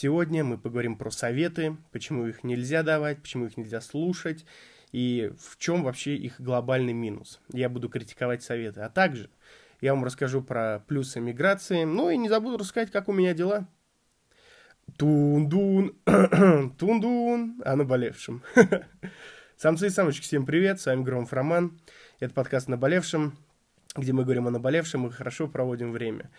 Сегодня мы поговорим про советы, почему их нельзя давать, почему их нельзя слушать и в чем вообще их глобальный минус. Я буду критиковать советы, а также я вам расскажу про плюсы миграции, ну и не забуду рассказать, как у меня дела. Тундун, тундун, о наболевшем. Самцы и самочки, всем привет, с вами Громов Роман. Это подкаст «Наболевшем», где мы говорим о наболевшем и хорошо проводим время.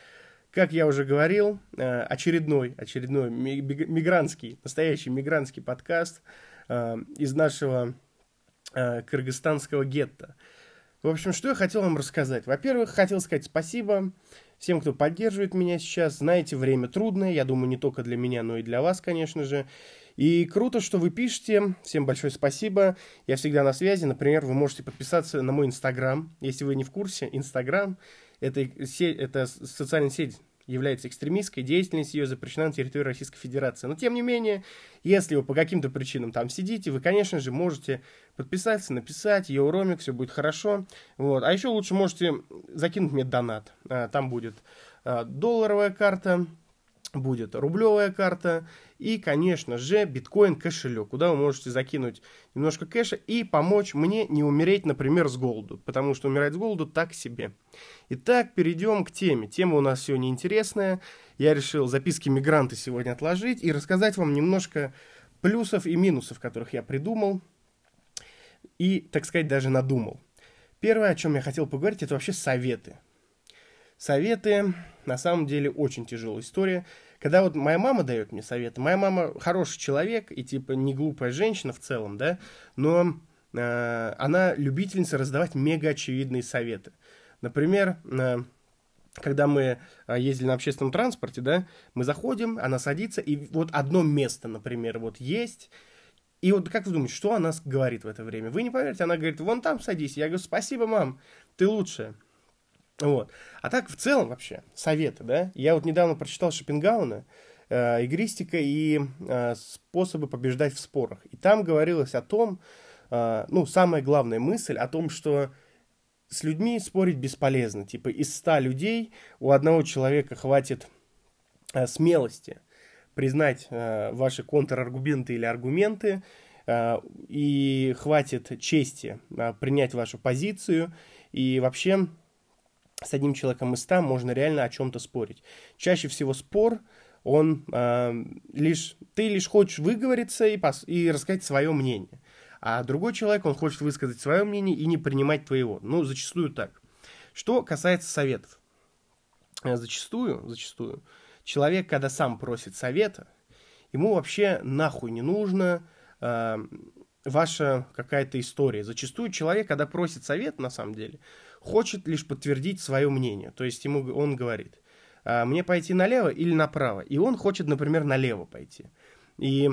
Как я уже говорил, э, очередной, очередной мигрантский, настоящий мигрантский подкаст э, из нашего э, кыргызстанского гетто. В общем, что я хотел вам рассказать. Во-первых, хотел сказать спасибо всем, кто поддерживает меня сейчас. Знаете, время трудное, я думаю, не только для меня, но и для вас, конечно же. И круто, что вы пишете. Всем большое спасибо. Я всегда на связи. Например, вы можете подписаться на мой Инстаграм. Если вы не в курсе, Инстаграм это, это социальная сеть является экстремистской, деятельность ее запрещена на территории Российской Федерации. Но, тем не менее, если вы по каким-то причинам там сидите, вы, конечно же, можете подписаться, написать, ее ромик, все будет хорошо. Вот. А еще лучше можете закинуть мне донат. А, там будет а, долларовая карта, будет рублевая карта и, конечно же, биткоин кошелек, куда вы можете закинуть немножко кэша и помочь мне не умереть, например, с голоду, потому что умирать с голоду так себе. Итак, перейдем к теме. Тема у нас сегодня интересная. Я решил записки мигранта сегодня отложить и рассказать вам немножко плюсов и минусов, которых я придумал и, так сказать, даже надумал. Первое, о чем я хотел поговорить, это вообще советы. Советы, на самом деле, очень тяжелая история. Когда вот моя мама дает мне советы, моя мама хороший человек и, типа, не глупая женщина в целом, да, но э, она любительница раздавать мега очевидные советы. Например, э, когда мы э, ездили на общественном транспорте, да, мы заходим, она садится, и вот одно место, например, вот есть, и вот как вы думаете, что она говорит в это время? Вы не поверите, она говорит, вон там садись. Я говорю, спасибо, мам, ты лучшая. Вот. А так, в целом вообще, советы, да? Я вот недавно прочитал Шопенгауна, э, игристика и э, способы побеждать в спорах. И там говорилось о том, э, ну, самая главная мысль о том, что с людьми спорить бесполезно. Типа из ста людей у одного человека хватит э, смелости признать э, ваши контраргументы или аргументы, э, и хватит чести э, принять вашу позицию, и вообще с одним человеком из ста можно реально о чем-то спорить. Чаще всего спор, он э, лишь, ты лишь хочешь выговориться и, пос, и рассказать свое мнение. А другой человек, он хочет высказать свое мнение и не принимать твоего. Ну, зачастую так. Что касается советов. Э, зачастую, зачастую, человек, когда сам просит совета, ему вообще нахуй не нужно э, ваша какая-то история. Зачастую человек, когда просит совет, на самом деле, хочет лишь подтвердить свое мнение. То есть ему он говорит, «А, мне пойти налево или направо. И он хочет, например, налево пойти. И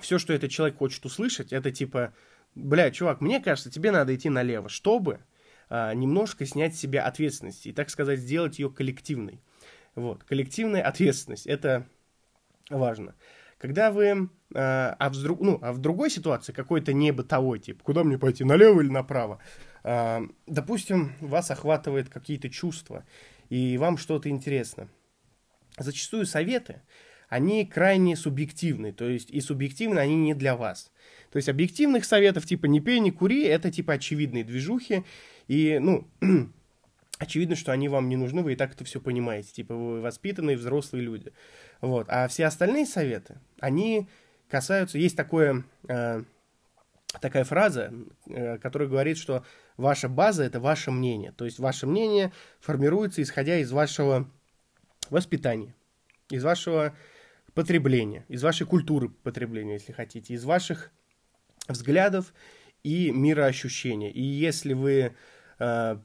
все, что этот человек хочет услышать, это типа, бля, чувак, мне кажется, тебе надо идти налево, чтобы а, немножко снять с себя ответственность и, так сказать, сделать ее коллективной. Вот, коллективная ответственность, это важно. Когда вы, а, а, в, ну, а в другой ситуации, какой-то не бытовой, тип, куда мне пойти, налево или направо, допустим, вас охватывает какие-то чувства, и вам что-то интересно. Зачастую советы, они крайне субъективны, то есть и субъективны они не для вас. То есть объективных советов типа не пей, не кури, это типа очевидные движухи, и, ну, очевидно, что они вам не нужны, вы и так это все понимаете, типа вы воспитанные взрослые люди. Вот. А все остальные советы, они касаются, есть такое, э, такая фраза, э, которая говорит, что ваша база это ваше мнение, то есть ваше мнение формируется исходя из вашего воспитания, из вашего потребления, из вашей культуры потребления, если хотите, из ваших взглядов и мироощущения. И если вы, э,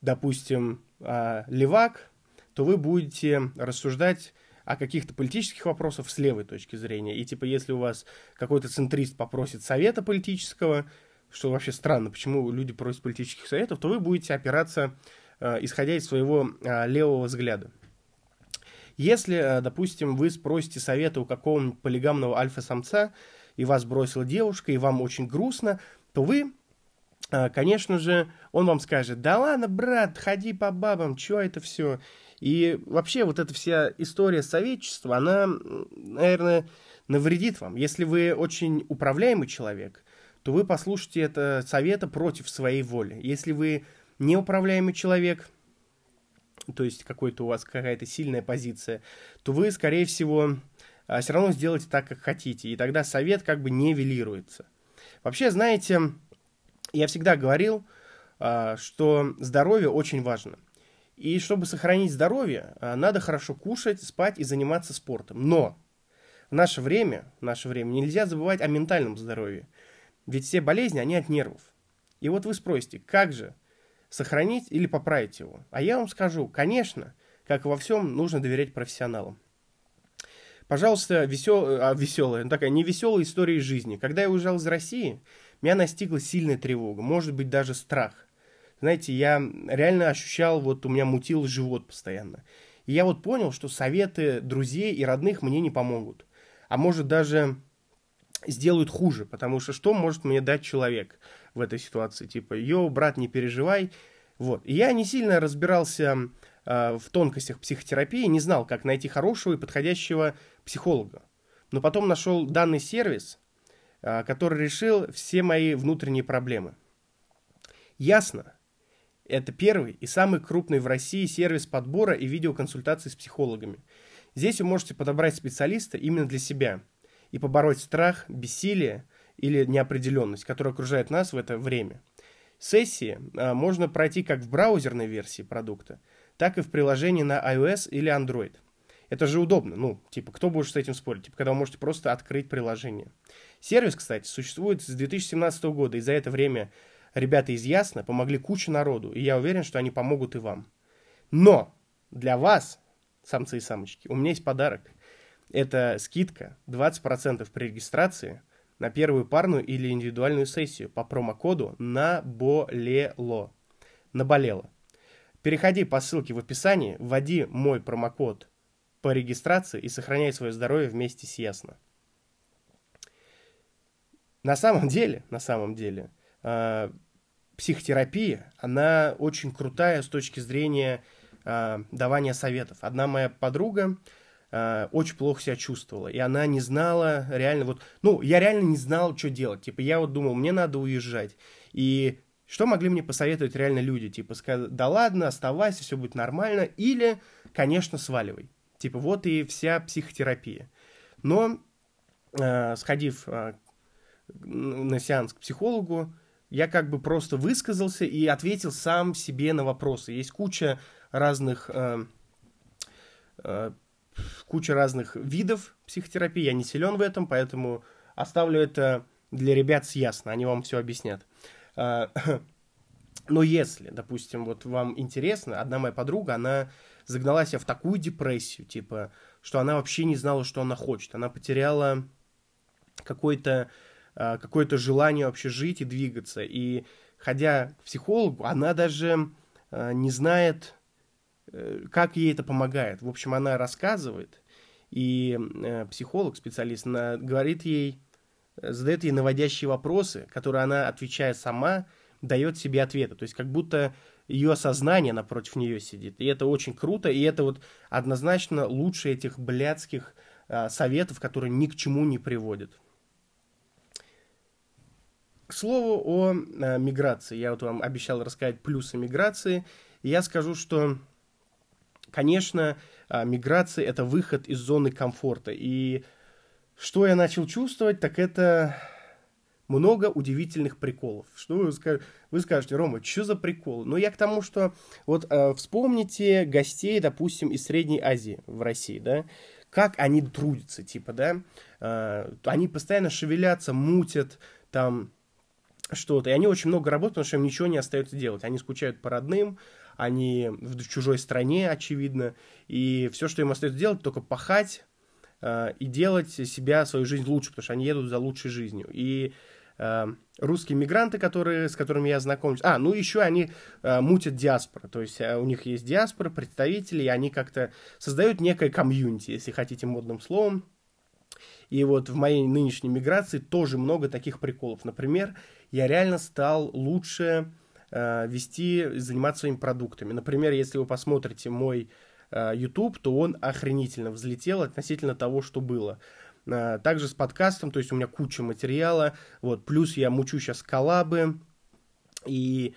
допустим, э, левак, то вы будете рассуждать о каких-то политических вопросах с левой точки зрения. И типа, если у вас какой-то центрист попросит совета политического, что вообще странно, почему люди просят политических советов, то вы будете опираться, э, исходя из своего левого взгляда. Если, э, допустим, вы спросите совета у какого-нибудь полигамного альфа-самца, и вас бросила девушка, и вам очень грустно, то вы, э, конечно же, он вам скажет, да ладно, брат, ходи по бабам, что это все? И вообще вот эта вся история советчества, она, наверное, навредит вам. Если вы очень управляемый человек, то вы послушаете это совета против своей воли. Если вы неуправляемый человек, то есть какой-то у вас какая-то сильная позиция, то вы, скорее всего, а, все равно сделаете так, как хотите. И тогда совет как бы нивелируется. Вообще, знаете, я всегда говорил, а, что здоровье очень важно. И чтобы сохранить здоровье, а, надо хорошо кушать, спать и заниматься спортом. Но в наше время, в наше время нельзя забывать о ментальном здоровье. Ведь все болезни, они от нервов. И вот вы спросите, как же сохранить или поправить его? А я вам скажу, конечно, как во всем, нужно доверять профессионалам. Пожалуйста, весел... а, веселая, ну, такая невеселая история из жизни. Когда я уезжал из России, меня настигла сильная тревога, может быть, даже страх. Знаете, я реально ощущал, вот у меня мутил живот постоянно. И я вот понял, что советы друзей и родных мне не помогут. А может даже сделают хуже, потому что что может мне дать человек в этой ситуации? Типа, йоу, брат, не переживай. Вот. И я не сильно разбирался э, в тонкостях психотерапии, не знал, как найти хорошего и подходящего психолога. Но потом нашел данный сервис, э, который решил все мои внутренние проблемы. Ясно. Это первый и самый крупный в России сервис подбора и видеоконсультаций с психологами. Здесь вы можете подобрать специалиста именно для себя – и побороть страх, бессилие или неопределенность, которая окружает нас в это время. Сессии а, можно пройти как в браузерной версии продукта, так и в приложении на iOS или Android. Это же удобно, ну, типа, кто будет с этим спорить? Типа, когда вы можете просто открыть приложение. Сервис, кстати, существует с 2017 года, и за это время ребята из Ясно помогли куче народу, и я уверен, что они помогут и вам. Но для вас, самцы и самочки, у меня есть подарок – это скидка 20% при регистрации на первую парную или индивидуальную сессию по промокоду «Наболело». Наболело. Переходи по ссылке в описании, вводи мой промокод по регистрации и сохраняй свое здоровье вместе с Ясно. На самом деле, на самом деле, э, психотерапия, она очень крутая с точки зрения э, давания советов. Одна моя подруга, э, очень плохо себя чувствовала. И она не знала реально вот... Ну, я реально не знал, что делать. Типа, я вот думал, мне надо уезжать. И что могли мне посоветовать реально люди? Типа, сказать, да ладно, оставайся, все будет нормально. Или, конечно, сваливай. Типа, вот и вся психотерапия. Но, э, сходив э, на сеанс к психологу, я как бы просто высказался и ответил сам себе на вопросы. Есть куча разных э, э, куча разных видов психотерапии, я не силен в этом, поэтому оставлю это для ребят с ясно, они вам все объяснят. А, но если, допустим, вот вам интересно, одна моя подруга, она загнала себя в такую депрессию, типа, что она вообще не знала, что она хочет. Она потеряла какое-то а, какое желание вообще жить и двигаться. И ходя к психологу, она даже а, не знает, Э, как ей это помогает. В общем, она рассказывает, и э, психолог, специалист, она говорит ей, э, задает ей наводящие вопросы, которые она, отвечая сама, дает себе ответы. То есть как будто ее сознание напротив нее сидит. И это очень круто, и это вот однозначно лучше этих блядских э, советов, которые ни к чему не приводят. К слову о э, миграции. Я вот вам обещал рассказать плюсы миграции. И я скажу, что конечно, а, миграция – это выход из зоны комфорта. И что я начал чувствовать, так это много удивительных приколов. Что вы, скажете, вы скажете, Рома, что за прикол? Ну, я к тому, что вот э, вспомните гостей, допустим, из Средней Азии в России, да, как они трудятся, типа, да, э, они постоянно шевелятся, мутят, там, что-то, и они очень много работают, потому что им ничего не остается делать. Они скучают по родным, они в чужой стране, очевидно, и все, что им остается делать, только пахать э, и делать себя, свою жизнь лучше, потому что они едут за лучшей жизнью. И э, русские мигранты, которые, с которыми я знакомлюсь, а, ну еще они э, мутят диаспору, то есть э, у них есть диаспора, представители, и они как-то создают некое комьюнити, если хотите модным словом, и вот в моей нынешней миграции тоже много таких приколов. Например, я реально стал лучше э, вести, заниматься своими продуктами. Например, если вы посмотрите мой YouTube, то он охренительно взлетел относительно того, что было. Также с подкастом, то есть у меня куча материала, вот, плюс я мучу сейчас коллабы, и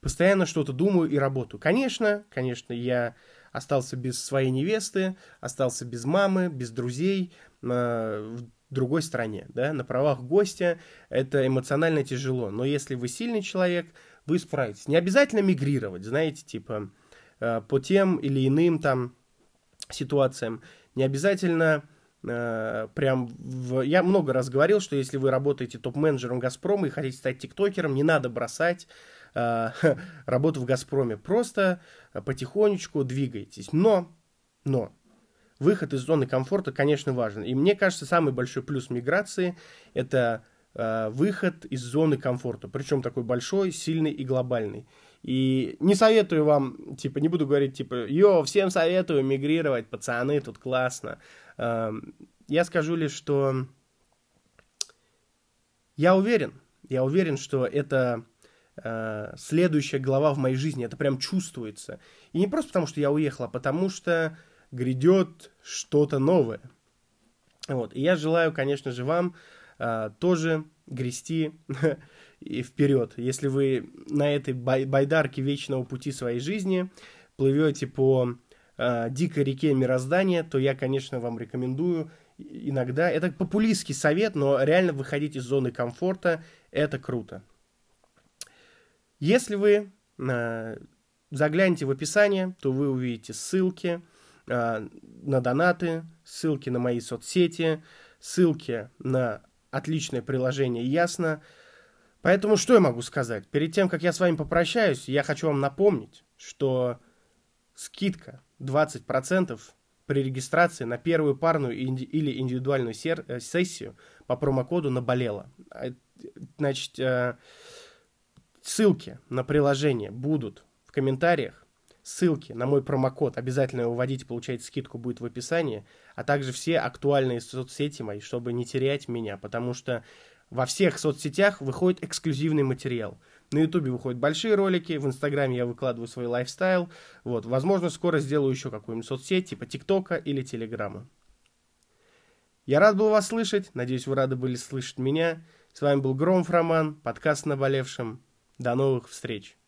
постоянно что-то думаю и работаю. Конечно, конечно, я остался без своей невесты, остался без мамы, без друзей э, другой стране, да, на правах гостя. Это эмоционально тяжело. Но если вы сильный человек, вы справитесь. Не обязательно мигрировать, знаете, типа э, по тем или иным там ситуациям. Не обязательно э, прям в... Я много раз говорил, что если вы работаете топ-менеджером Газпрома и хотите стать тиктокером, не надо бросать э, работу в Газпроме. Просто потихонечку двигайтесь. Но, но, выход из зоны комфорта, конечно, важен. И мне кажется, самый большой плюс миграции – это э, выход из зоны комфорта. Причем такой большой, сильный и глобальный. И не советую вам, типа, не буду говорить, типа, йо, всем советую мигрировать, пацаны, тут классно. Э, я скажу лишь, что я уверен, я уверен, что это э, следующая глава в моей жизни. Это прям чувствуется. И не просто потому, что я уехал, а потому что грядет что-то новое. Вот. И я желаю, конечно же, вам э, тоже грести и вперед. Если вы на этой бай байдарке вечного пути своей жизни плывете по э, дикой реке мироздания, то я, конечно, вам рекомендую иногда. Это популистский совет, но реально выходить из зоны комфорта – это круто. Если вы э, заглянете в описание, то вы увидите ссылки на донаты, ссылки на мои соцсети, ссылки на отличное приложение Ясно. Поэтому что я могу сказать? Перед тем, как я с вами попрощаюсь, я хочу вам напомнить, что скидка 20% при регистрации на первую парную или индивидуальную э, сессию по промокоду наболело. Значит, Ссылки на приложение будут в комментариях. Ссылки на мой промокод, обязательно его вводите, получаете скидку, будет в описании. А также все актуальные соцсети мои, чтобы не терять меня. Потому что во всех соцсетях выходит эксклюзивный материал. На Ютубе выходят большие ролики, в Инстаграме я выкладываю свой лайфстайл. Вот, возможно, скоро сделаю еще какую-нибудь соцсеть, типа ТикТока или Телеграма. Я рад был вас слышать, надеюсь, вы рады были слышать меня. С вами был Громов Роман, подкаст «Наболевшим». До новых встреч!